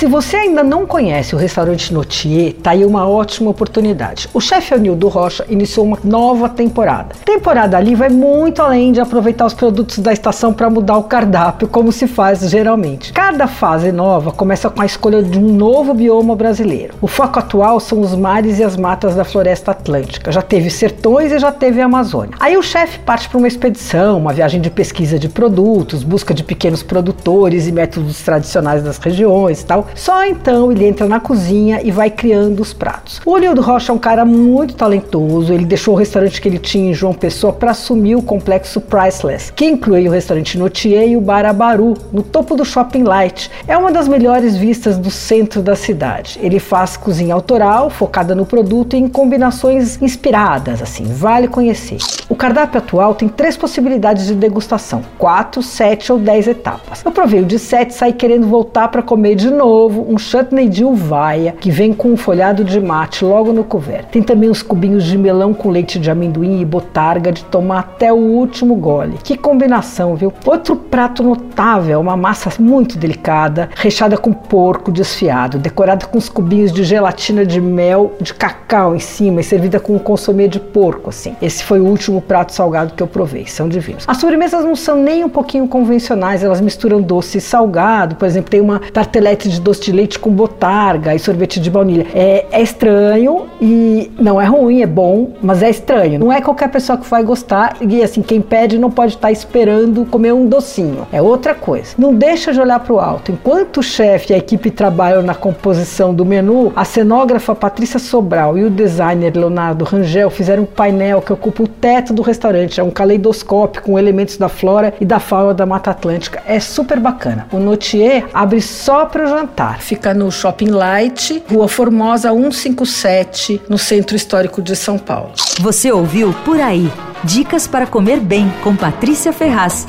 Se você ainda não conhece o restaurante Notier, tá aí uma ótima oportunidade. O chefe Anildo Rocha iniciou uma nova temporada. Temporada ali vai muito além de aproveitar os produtos da estação para mudar o cardápio, como se faz geralmente. Cada fase nova começa com a escolha de um novo bioma brasileiro. O foco atual são os mares e as matas da floresta atlântica. Já teve sertões e já teve Amazônia. Aí o chefe parte para uma expedição, uma viagem de pesquisa de produtos, busca de pequenos produtores e métodos tradicionais das regiões tal. Só então ele entra na cozinha e vai criando os pratos. O Olho do Rocha é um cara muito talentoso, ele deixou o restaurante que ele tinha em João Pessoa para assumir o complexo Priceless, que inclui o restaurante Notier e o Bar Abaru, no topo do Shopping Light. É uma das melhores vistas do centro da cidade. Ele faz cozinha autoral, focada no produto e em combinações inspiradas, assim, vale conhecer. O cardápio atual tem três possibilidades de degustação: 4, 7 ou 10 etapas. Eu provei o de 7 e saí querendo voltar para comer de novo um chutney de uvaia que vem com um folhado de mate logo no couvert. Tem também os cubinhos de melão com leite de amendoim e botarga de tomar até o último gole. Que combinação, viu? Outro prato notável, uma massa muito delicada, recheada com porco desfiado, decorada com os cubinhos de gelatina de mel de cacau em cima e servida com um consomê de porco, assim. Esse foi o último prato salgado que eu provei, são divinos. As sobremesas não são nem um pouquinho convencionais, elas misturam doce e salgado, por exemplo, tem uma tartelete de doce de leite com botarga e sorvete de baunilha. É, é estranho e não é ruim, é bom, mas é estranho. Não é qualquer pessoa que vai gostar e assim, quem pede não pode estar esperando comer um docinho. É outra coisa. Não deixa de olhar para o alto. Enquanto o chefe e a equipe trabalham na composição do menu, a cenógrafa Patrícia Sobral e o designer Leonardo Rangel fizeram um painel que ocupa o teto do restaurante. É um caleidoscópio com elementos da flora e da fauna da Mata Atlântica. É super bacana. O Notier abre só para o jantar. Fica no Shopping Light, Rua Formosa 157, no Centro Histórico de São Paulo. Você ouviu Por Aí. Dicas para comer bem com Patrícia Ferraz.